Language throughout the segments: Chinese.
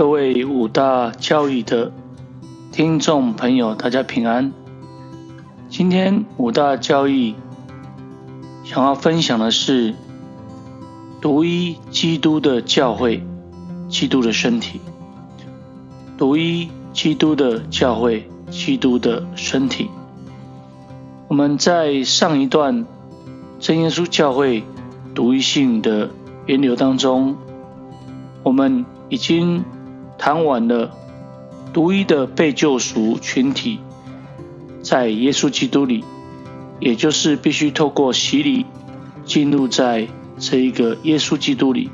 各位五大教育的听众朋友，大家平安。今天五大教育想要分享的是独一基督的教会，基督的身体。独一基督的教会，基督的身体。我们在上一段真耶稣教会独一性的源流当中，我们已经。谈完了独一的被救赎群体，在耶稣基督里，也就是必须透过洗礼进入在这一个耶稣基督里，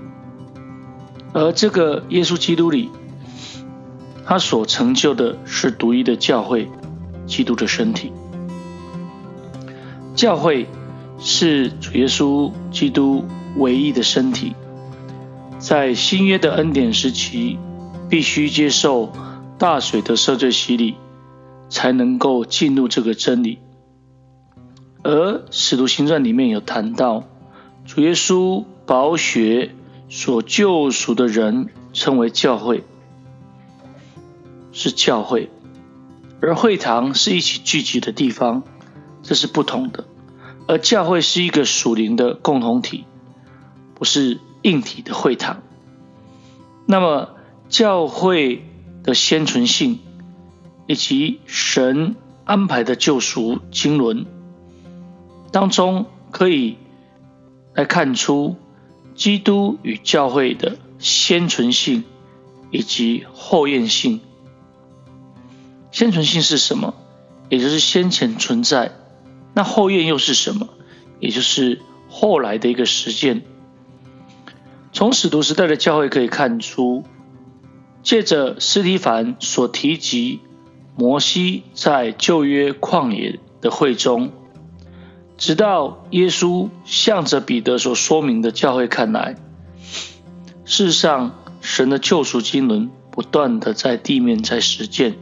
而这个耶稣基督里，他所成就的是独一的教会，基督的身体。教会是主耶稣基督唯一的身体，在新约的恩典时期。必须接受大水的赦罪洗礼，才能够进入这个真理。而使徒行传里面有谈到，主耶稣宝血所救赎的人称为教会，是教会；而会堂是一起聚集的地方，这是不同的。而教会是一个属灵的共同体，不是硬体的会堂。那么。教会的先存性，以及神安排的救赎经纶当中，可以来看出基督与教会的先存性以及后验性。先存性是什么？也就是先前存在。那后验又是什么？也就是后来的一个实践。从使徒时代的教会可以看出。借着斯提凡所提及摩西在旧约旷野的会中，直到耶稣向着彼得所说明的教会看来，事实上神的救赎经纶不断的在地面在实践，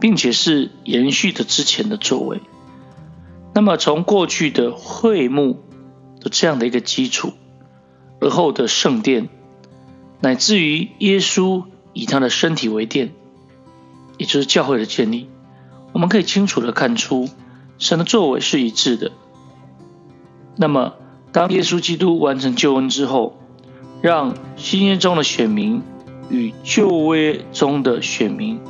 并且是延续着之前的作为。那么从过去的会幕的这样的一个基础，而后的圣殿，乃至于耶稣。以他的身体为殿，也就是教会的建立，我们可以清楚的看出神的作为是一致的。那么，当耶稣基督完成救恩之后，让新约中的选民与旧约中的选民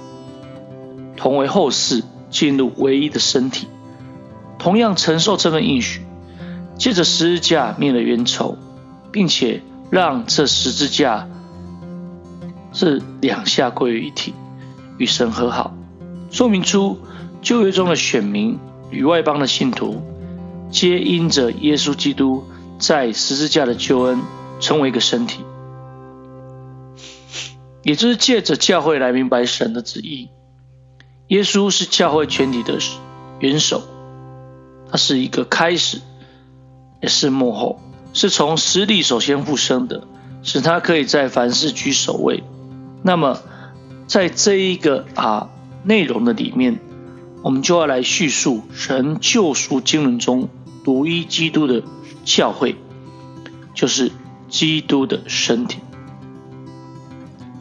同为后世，进入唯一的身体，同样承受这份应许，借着十字架灭了冤仇，并且让这十字架。是两下归于一体，与神和好，说明出旧约中的选民与外邦的信徒，皆因着耶稣基督在十字架的救恩，成为一个身体，也就是借着教会来明白神的旨意。耶稣是教会全体的元首，他是一个开始，也是幕后，是从死里首先复生的，使他可以在凡事居首位。那么，在这一个啊内容的里面，我们就要来叙述神救赎经文中独一基督的教会，就是基督的身体。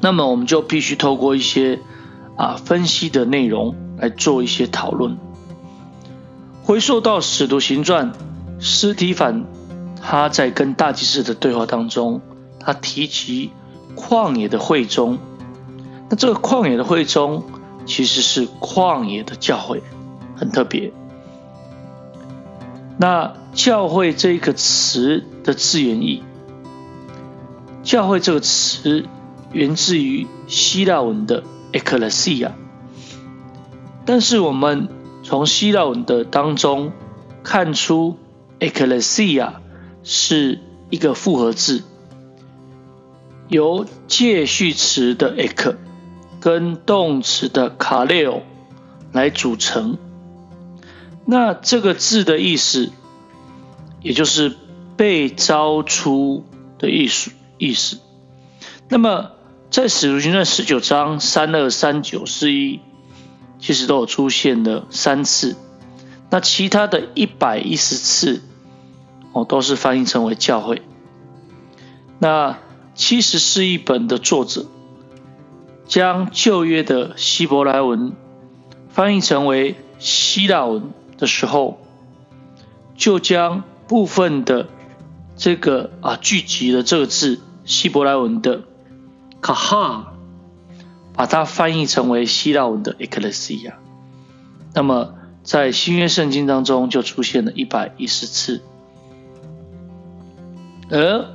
那么，我们就必须透过一些啊分析的内容来做一些讨论。回溯到使徒行传，斯提凡他在跟大祭司的对话当中，他提及旷野的会中。那这个旷野的会中，其实是旷野的教会，很特别。那教会这一个词的字源意，教会这个词源自于希腊文的 ekklesia，但是我们从希腊文的当中看出 ekklesia 是一个复合字，由介序词的 ek。跟动词的卡列欧来组成，那这个字的意思，也就是被招出的意思意思。那么在使徒行传十九章三二三九四一，其实都有出现了三次。那其他的一百一十次，哦，都是翻译成为教会。那七十是一本的作者。将旧约的希伯来文翻译成为希腊文的时候，就将部分的这个啊聚集的这个字希伯来文的卡哈，把它翻译成为希腊文的 ecclesia。那么在新约圣经当中就出现了一百一十次，而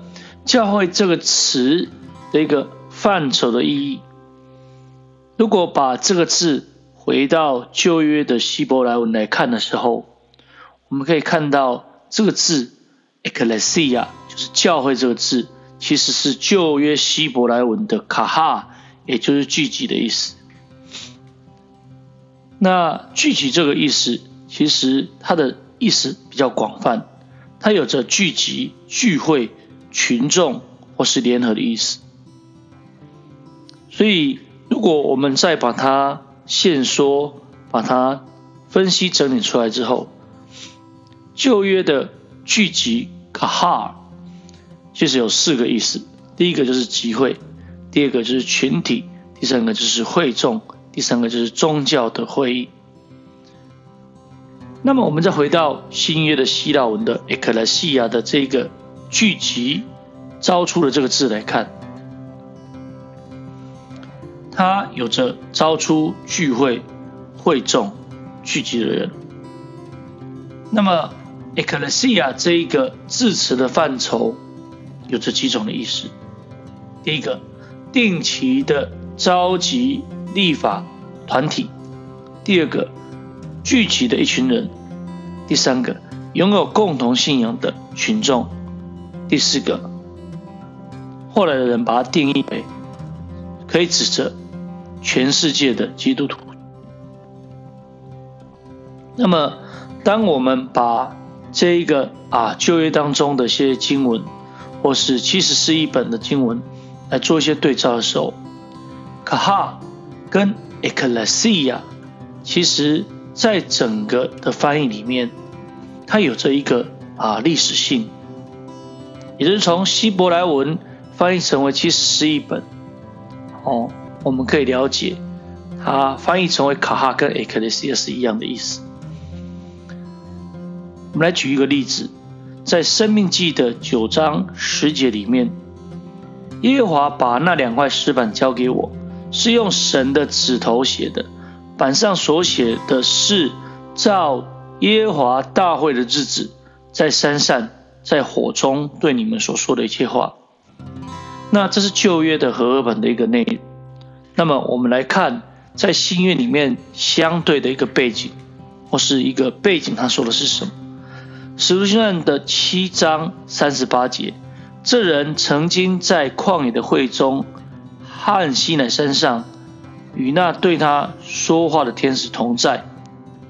教会这个词的一个范畴的意义。如果把这个字回到旧约的希伯来文来看的时候，我们可以看到这个字 “ecclesia” 就是教会这个字，其实是旧约希伯来文的卡哈，也就是聚集的意思。那聚集这个意思，其实它的意思比较广泛，它有着聚集、聚会、群众或是联合的意思，所以。如果我们再把它现说，把它分析整理出来之后，旧约的聚集卡哈，其实有四个意思。第一个就是集会，第二个就是群体，第三个就是会众，第三个就是宗教的会议。那么我们再回到新约的希腊文的 ekklesia 的这个聚集招出的这个字来看。它有着招出聚会、会众、聚集的人。那么，ecclesia 这一个字词的范畴有着几种的意思。第一个，定期的召集立法团体；第二个，聚集的一群人；第三个，拥有共同信仰的群众；第四个，后来的人把它定义为可以指着。全世界的基督徒。那么，当我们把这一个啊旧约当中的一些经文，或是七十四一本的经文来做一些对照的时候，卡哈跟 ecclesia，其实在整个的翻译里面，它有着一个啊历史性，也就是从希伯来文翻译成为七十四一本，哦。我们可以了解，它翻译成为卡哈跟 ecclesia 是一样的意思。我们来举一个例子，在生命记的九章十节里面，耶和华把那两块石板交给我，是用神的指头写的，板上所写的是照耶和华大会的日子，在山上，在火中对你们所说的一切话。那这是旧约的和合本的一个内容。那么我们来看，在新约里面相对的一个背景，或是一个背景，他说的是什么？使徒行传的七章三十八节，这人曾经在旷野的会中，汉西乃山上，与那对他说话的天使同在，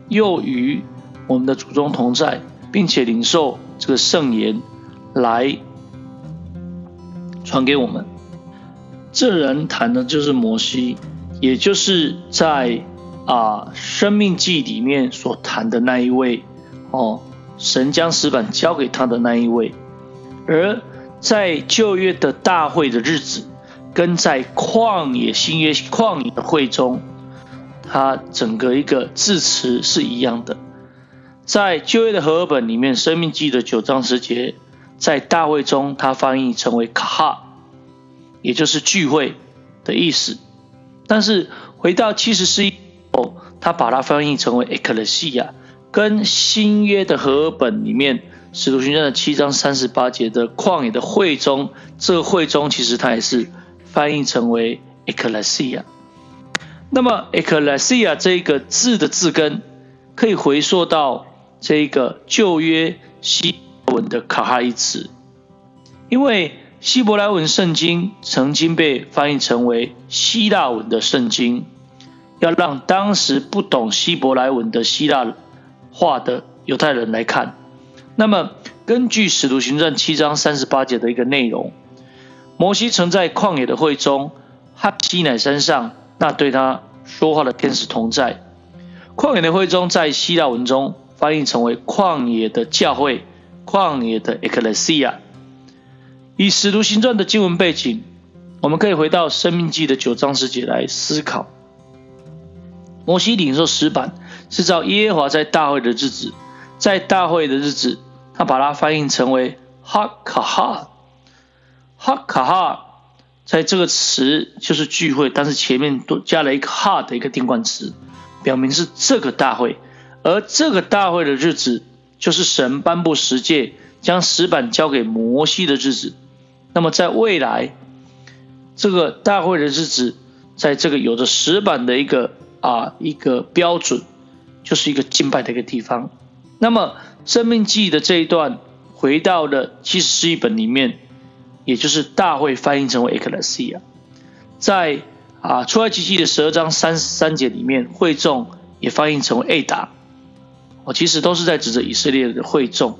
又与我们的祖宗同在，并且领受这个圣言来传给我们。这人谈的就是摩西，也就是在啊《生命记》里面所谈的那一位哦，神将石板交给他的那一位。而在旧约的大会的日子，跟在旷野新约旷野的会中，他整个一个字词是一样的。在旧约的和合本里面，《生命记》的九章十节，在大会中，它翻译成为卡哈。也就是聚会的意思，但是回到七十四后，他把它翻译成为 ecclesia，跟新约的和本里面使徒行传的七章三十八节的旷野的会中，这个会中其实它也是翻译成为 ecclesia。那么 ecclesia 这个字的字根可以回溯到这个旧约希文的卡哈一词，因为。希伯来文圣经曾经被翻译成为希腊文的圣经，要让当时不懂希伯来文的希腊话的犹太人来看。那么，根据使徒行传七章三十八节的一个内容，摩西曾在旷野的会中和西乃山上那对他说话的天使同在。旷野的会中在希腊文中翻译成为旷野的教会，旷野的 ecclesia。以使徒行传的经文背景，我们可以回到《生命记》的九章十节来思考。摩西领受石板是照耶和华在大会的日子，在大会的日子，他把它翻译成为哈卡哈，哈卡哈，在这个词就是聚会，但是前面多加了一个哈的一个定冠词，表明是这个大会，而这个大会的日子就是神颁布十诫，将石板交给摩西的日子。那么在未来，这个大会的日子，在这个有着石板的一个。啊，一个标准就是一个敬拜的一个地方。那么《生命记》的这一段回到了七十四本里面，也就是大会翻译成为 Ecclesia。在啊出埃及记的十二章三十三节里面，会众也翻译成为 A 达。哦，其实都是在指着以色列的会众。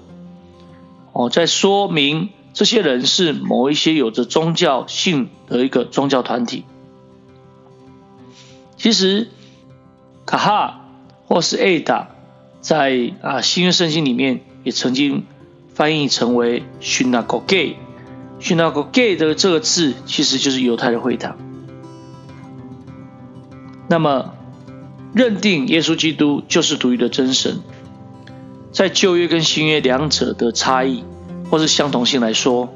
哦，在说明这些人是某一些有着宗教性的一个宗教团体。其实。卡哈或是 Ada，在啊新约圣经里面也曾经翻译成为 Synagogue。Synagogue 的这个字其实就是犹太的会堂。那么认定耶稣基督就是独一的真神，在旧约跟新约两者的差异或是相同性来说，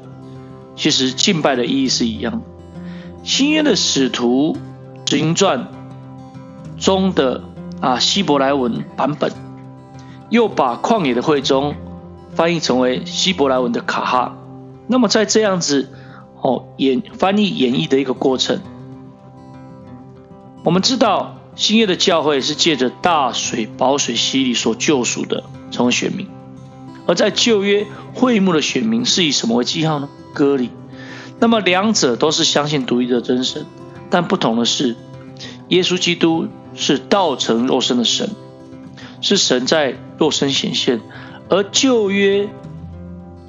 其实敬拜的意义是一样。新约的使徒行传。中的啊希伯来文版本，又把旷野的会中翻译成为希伯来文的卡哈。那么在这样子哦演翻译演绎的一个过程，我们知道新约的教会是借着大水保水洗礼所救赎的成为选民，而在旧约会幕的选民是以什么为记号呢？割礼。那么两者都是相信独一的真神，但不同的是，耶稣基督。是道成肉身的神，是神在肉身显现，而旧约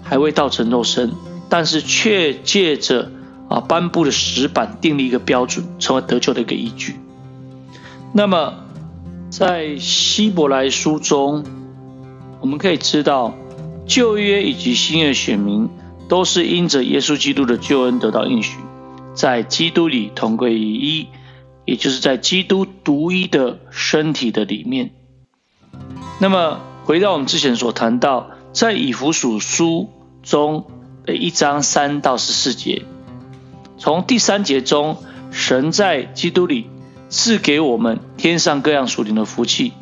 还未道成肉身，但是却借着啊颁布的石板定立一个标准，成为得救的一个依据。那么在希伯来书中，我们可以知道，旧约以及新约选民都是因着耶稣基督的救恩得到应许，在基督里同归于一。也就是在基督独一的身体的里面。那么，回到我们之前所谈到，在以弗所书中的一章三到十四节，从第三节中，神在基督里赐给我们天上各样属灵的福气，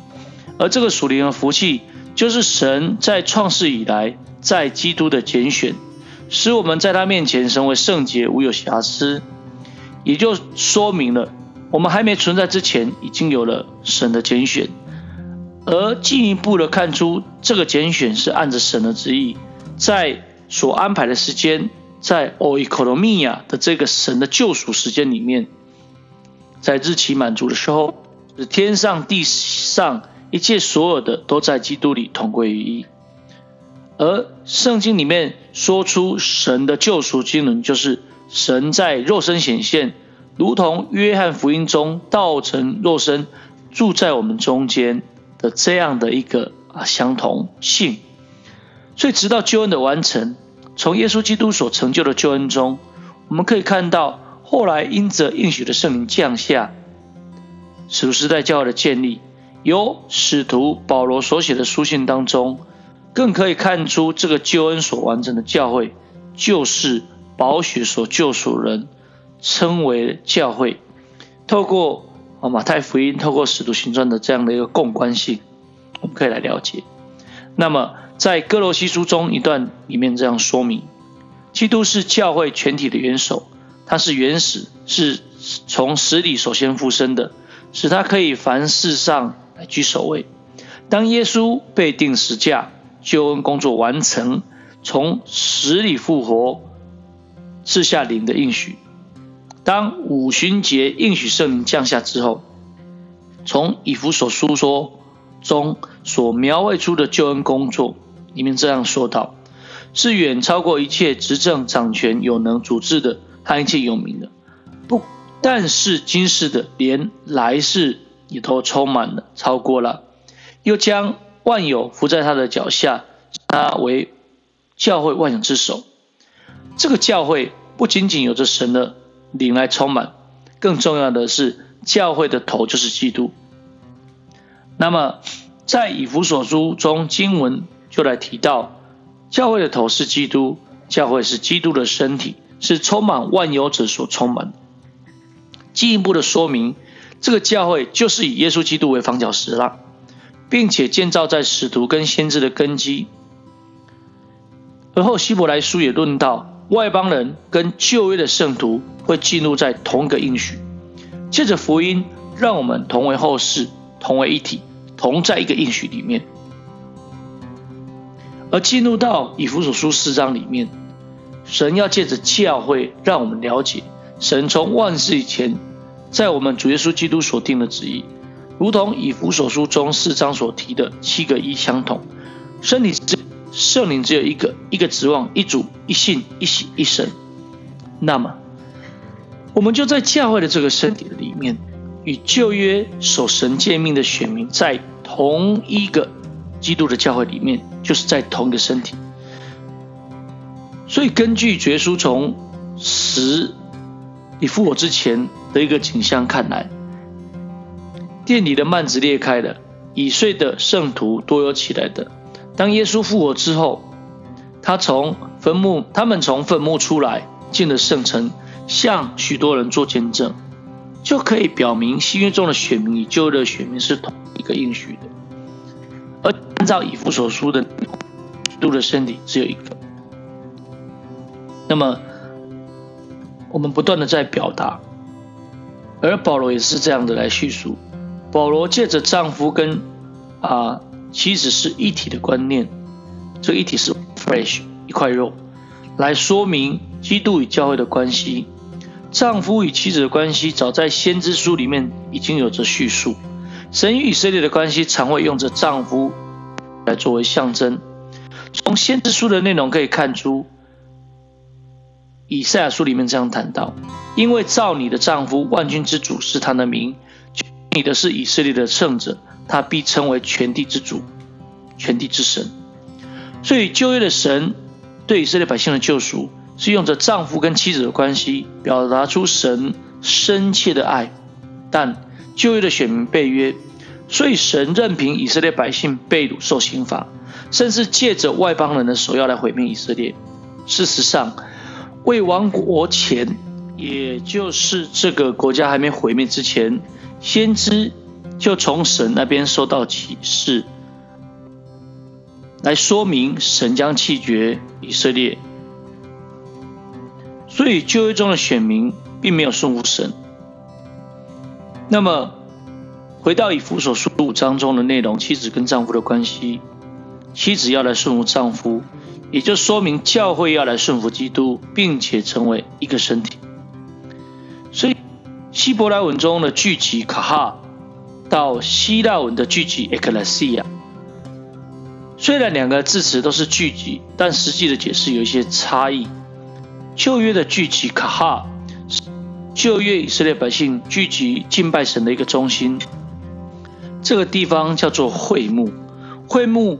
而这个属灵的福气，就是神在创世以来在基督的拣选，使我们在他面前成为圣洁无有瑕疵，也就说明了。我们还没存在之前，已经有了神的拣选，而进一步的看出这个拣选是按着神的旨意，在所安排的时间，在 o e c o n o m i a 的这个神的救赎时间里面，在日期满足的时候，是天上地上一切所有的都在基督里同归于一。而圣经里面说出神的救赎经纶，就是神在肉身显现。如同约翰福音中道成肉身住在我们中间的这样的一个啊相同性，所以直到救恩的完成，从耶稣基督所成就的救恩中，我们可以看到后来因着应许的圣灵降下，使徒时代教会的建立，由使徒保罗所写的书信当中，更可以看出这个救恩所完成的教会，就是宝血所救赎人。称为教会，透过啊马太福音，透过使徒行传的这样的一个共关性，我们可以来了解。那么在哥罗西书中一段里面这样说明：基督是教会全体的元首，他是原始，是从死里首先复生的，使他可以凡事上来居首位。当耶稣被钉十架，救恩工作完成，从死里复活，赐下灵的应许。当五旬节应许圣灵降下之后，从以弗所书说中所描绘出的救恩工作里面这样说道：是远超过一切执政掌权有能主治的和一切有名的，不但是今世的，连来世也都充满了，超过了，又将万有伏在他的脚下，他为教会万有之首。这个教会不仅仅有着神的。灵来充满。更重要的是，教会的头就是基督。那么，在以弗所书中，经文就来提到，教会的头是基督，教会是基督的身体，是充满万有者所充满。进一步的说明，这个教会就是以耶稣基督为房角石了，并且建造在使徒跟先知的根基。而后希伯来书也论到，外邦人跟旧约的圣徒会进入在同一个应许，借着福音，让我们同为后世，同为一体，同在一个应许里面。而进入到以弗所书四章里面，神要借着教会，让我们了解神从万世以前，在我们主耶稣基督所定的旨意，如同以弗所书中四章所提的七个一相同，身体之。圣灵只有一个，一个指望，一主，一信，一喜，一神。那么，我们就在教会的这个身体里面，与旧约守神诫命的选民在同一个基督的教会里面，就是在同一个身体。所以，根据绝书从死以复活之前的一个景象看来，殿里的幔子裂开了，已睡的圣徒多有起来的。当耶稣复活之后，他从坟墓，他们从坟墓出来，进了圣城，向许多人做见证，就可以表明新约中的选民与旧约的选民是同一个应许的。而按照以弗所书的，基督的身体只有一个。那么，我们不断的在表达，而保罗也是这样的来叙述。保罗借着丈夫跟啊。妻子是一体的观念，这一体是 flesh 一块肉，来说明基督与教会的关系。丈夫与妻子的关系，早在先知书里面已经有着叙述。神与以色列的关系，常会用着丈夫来作为象征。从先知书的内容可以看出，以赛亚书里面这样谈到：因为造你的丈夫万军之主是他的名，你的是以色列的圣者。他必称为全地之主，全地之神。所以旧约的神对以色列百姓的救赎，是用着丈夫跟妻子的关系，表达出神深切的爱。但旧约的选民被约，所以神任凭以色列百姓被掳受刑罚，甚至借着外邦人的手要来毁灭以色列。事实上，未亡国前，也就是这个国家还没毁灭之前，先知。就从神那边收到启示，来说明神将弃绝以色列，所以旧约中的选民并没有顺服神。那么，回到以弗所书五章中的内容，妻子跟丈夫的关系，妻子要来顺服丈夫，也就说明教会要来顺服基督，并且成为一个身体。所以，希伯来文中的聚集卡哈。到希腊文的聚集 ecclesia，虽然两个字词都是聚集，但实际的解释有一些差异。旧约的聚集卡哈，旧约以色列百姓聚集敬拜神的一个中心，这个地方叫做会幕。会幕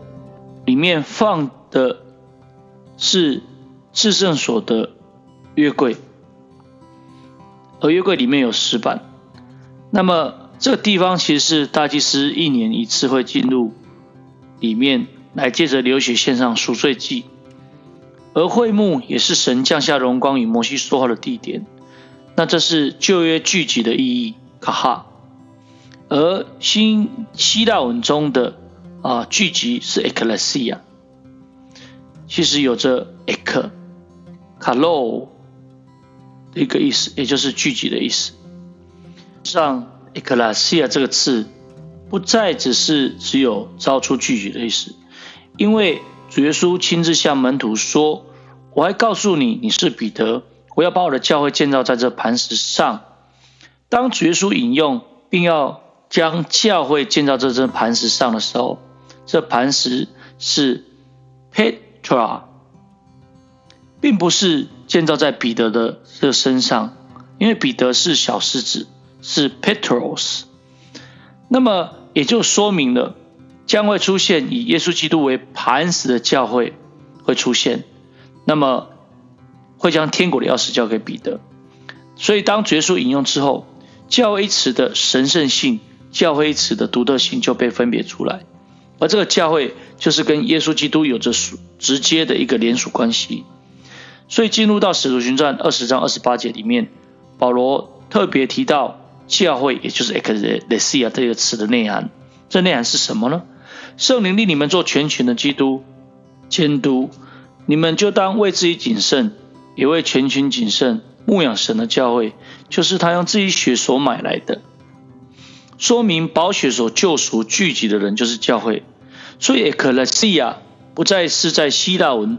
里面放的是至圣所的约柜，而约柜里面有石板。那么这个地方其实是大祭司一年一次会进入里面来，借着流血献上赎罪祭，而会幕也是神降下荣光与摩西说话的地点。那这是旧约聚集的意义，卡哈。而新希腊文中的啊聚集是 ecclesia，其实有着 ek、卡洛的一个意思，也就是聚集的意思。上。e c l e s i a 这个字不再只是只有招出聚集的意思，因为主耶稣亲自向门徒说：“我还告诉你，你是彼得，我要把我的教会建造在这磐石上。”当主耶稣引用并要将教会建造在这磐石上的时候，这磐石是 pet 错啊并不是建造在彼得的这身上，因为彼得是小狮子。是 Petros，那么也就说明了将会出现以耶稣基督为磐石的教会会出现，那么会将天国的钥匙交给彼得。所以当耶稣引用之后，教会一词的神圣性、教会一词的独特性就被分别出来，而这个教会就是跟耶稣基督有着属直接的一个连属关系。所以进入到使徒行传二十章二十八节里面，保罗特别提到教会，也就是 ecclesia 这个词的内涵。这内涵是什么呢？圣灵令你们做全群的基督监督，你们就当为自己谨慎，也为全群谨慎。牧养神的教会，就是他用自己血所买来的，说明宝血所救赎聚集的人就是教会。所以 ecclesia 不再是在希腊文。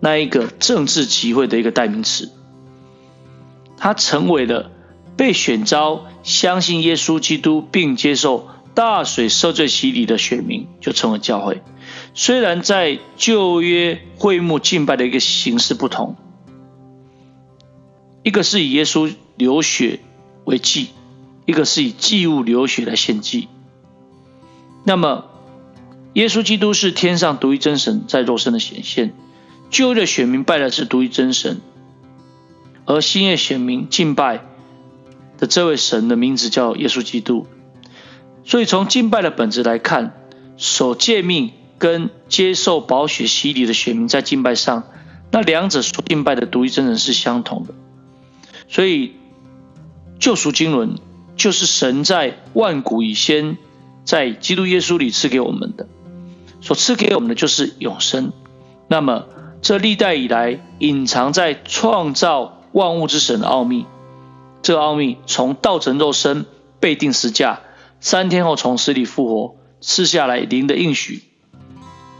那一个政治集会的一个代名词，它成为了被选召、相信耶稣基督并接受大水赦罪洗礼的选民，就成为教会。虽然在旧约会幕敬拜的一个形式不同，一个是以耶稣流血为祭，一个是以祭物流血来献祭。那么，耶稣基督是天上独一真神在肉身的显现。旧约的选民拜的是独一真神，而新约选民敬拜的这位神的名字叫耶稣基督。所以从敬拜的本质来看，守诫命跟接受宝血洗礼的选民在敬拜上，那两者所敬拜的独一真神是相同的。所以救赎经纶就是神在万古以先，在基督耶稣里赐给我们的，所赐给我们的就是永生。那么。这历代以来隐藏在创造万物之神的奥秘，这奥秘从道成肉身、被定十架、三天后从死里复活、赐下来灵的应许、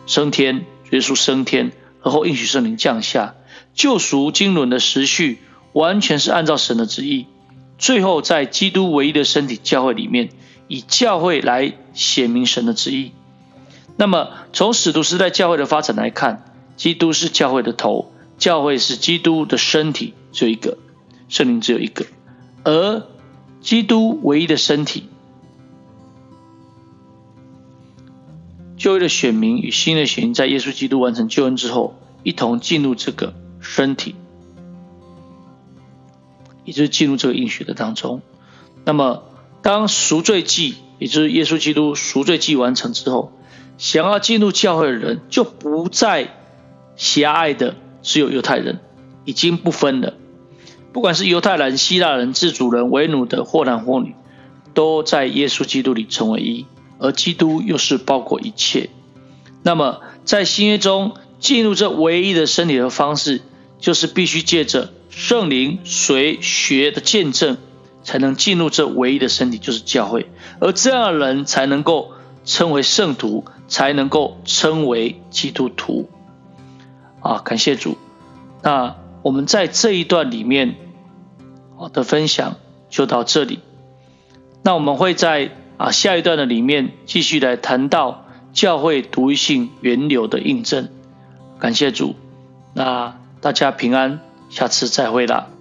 升天、耶稣升天，而后应许圣灵降下、救赎经纶的时序，完全是按照神的旨意。最后在基督唯一的身体教会里面，以教会来显明神的旨意。那么从使徒时代教会的发展来看，基督是教会的头，教会是基督的身体，只有一个，圣灵只有一个，而基督唯一的身体，旧约的选民与新的选民，在耶稣基督完成救恩之后，一同进入这个身体，也就是进入这个应许的当中。那么，当赎罪祭，也就是耶稣基督赎罪祭完成之后，想要进入教会的人，就不再。狭隘的只有犹太人，已经不分了。不管是犹太人、希腊人、自主人、为奴的或男或女，都在耶稣基督里成为一。而基督又是包括一切。那么，在新约中进入这唯一的身体的方式，就是必须借着圣灵、随学的见证，才能进入这唯一的身体，就是教会。而这样的人才能够称为圣徒，才能够称为基督徒。啊，感谢主。那我们在这一段里面，好的分享就到这里。那我们会在啊下一段的里面继续来谈到教会独一性源流的印证。感谢主。那大家平安，下次再会了。